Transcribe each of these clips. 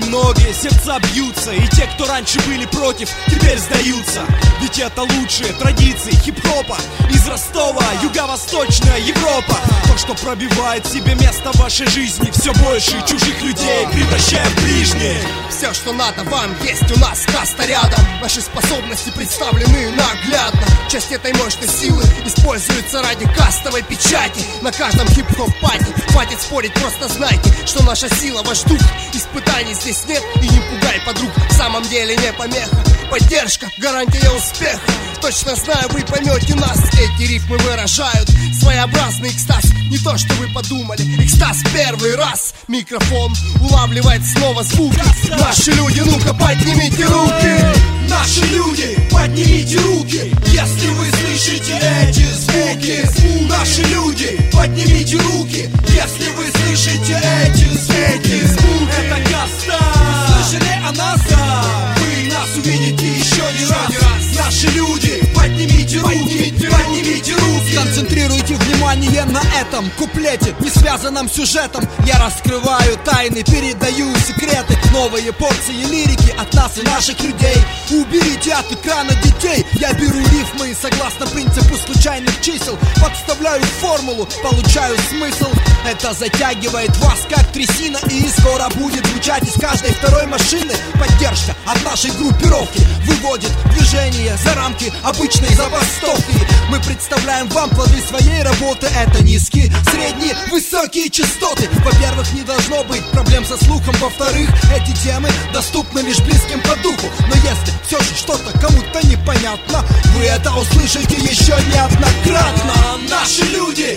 многие сердца бьются раньше были против, теперь сдаются. Ведь это лучшие традиции хип-хопа Из Ростова, Юго-Восточная Европа. То, что пробивает себе место в вашей жизни Все больше чужих людей превращая в ближних. Все, что надо вам, есть у нас каста рядом. Наши способности представлены наглядно. Часть этой мощной силы используется ради кастовой печати. На каждом хип-хоп пати Хватит спорить, просто знайте, что наша сила ваш дух. Испытаний здесь нет и не пугай подруг. В самом деле не помеха. Поддержка, гарантия успеха. Точно знаю, вы поймете нас. Эти рифмы выражают своеобразный экстаз. Не то, что вы подумали. Экстаз первый раз. Микрофон улавливает снова звуки. Наши люди, ну-ка поднимите руки. Наши люди, поднимите руки, если вы слышите эти звуки. Наши люди, поднимите руки, если вы слышите эти звуки. Это Каста. Слышали о нас? Наши люди, внимание на этом куплете, не связанном сюжетом. Я раскрываю тайны, передаю секреты, новые порции лирики от нас и наших людей. Уберите от экрана детей. Я беру рифмы и согласно принципу случайных чисел подставляю формулу, получаю смысл. Это затягивает вас как трясина и скоро будет звучать из каждой второй машины. Поддержка от нашей группировки выводит движение за рамки обычной забастовки. Мы представляем вам плоды своей работы. Это низкие, средние, высокие частоты. Во-первых, не должно быть проблем со слухом. Во-вторых, эти темы доступны лишь близким по духу. Но если все же что-то кому-то непонятно, вы это услышите еще неоднократно. Наши люди,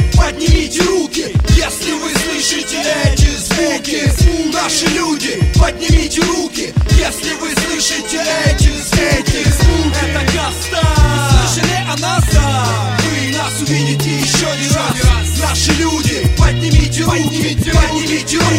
поднимите руки,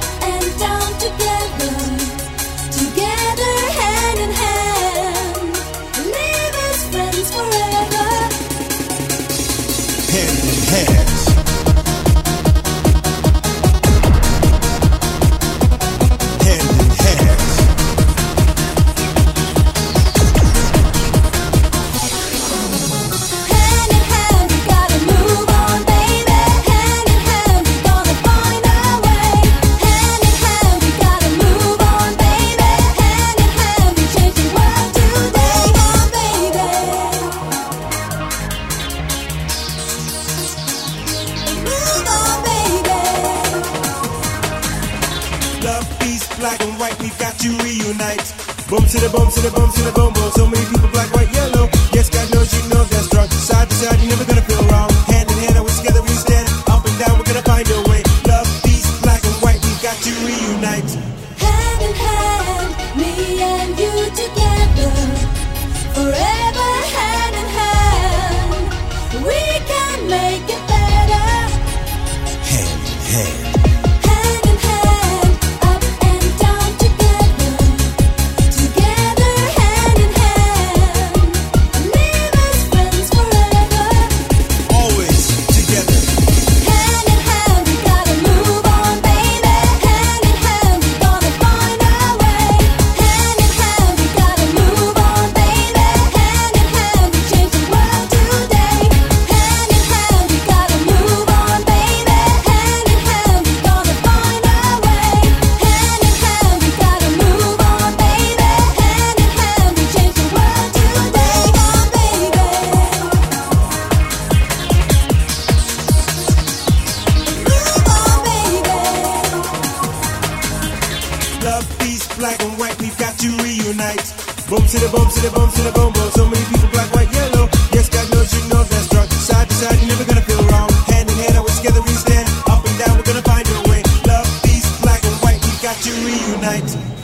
down together. Hey. we've got to reunite. Boom, to the boom, to the boom, to the boom, boom. So many people, black, white, yellow. Yes, God knows you know that's strong. Side to side, you're never gonna feel wrong. Hand in hand, always together we stand. Up and down, we're gonna find your way. Love, peace, black and white, we've got to reunite.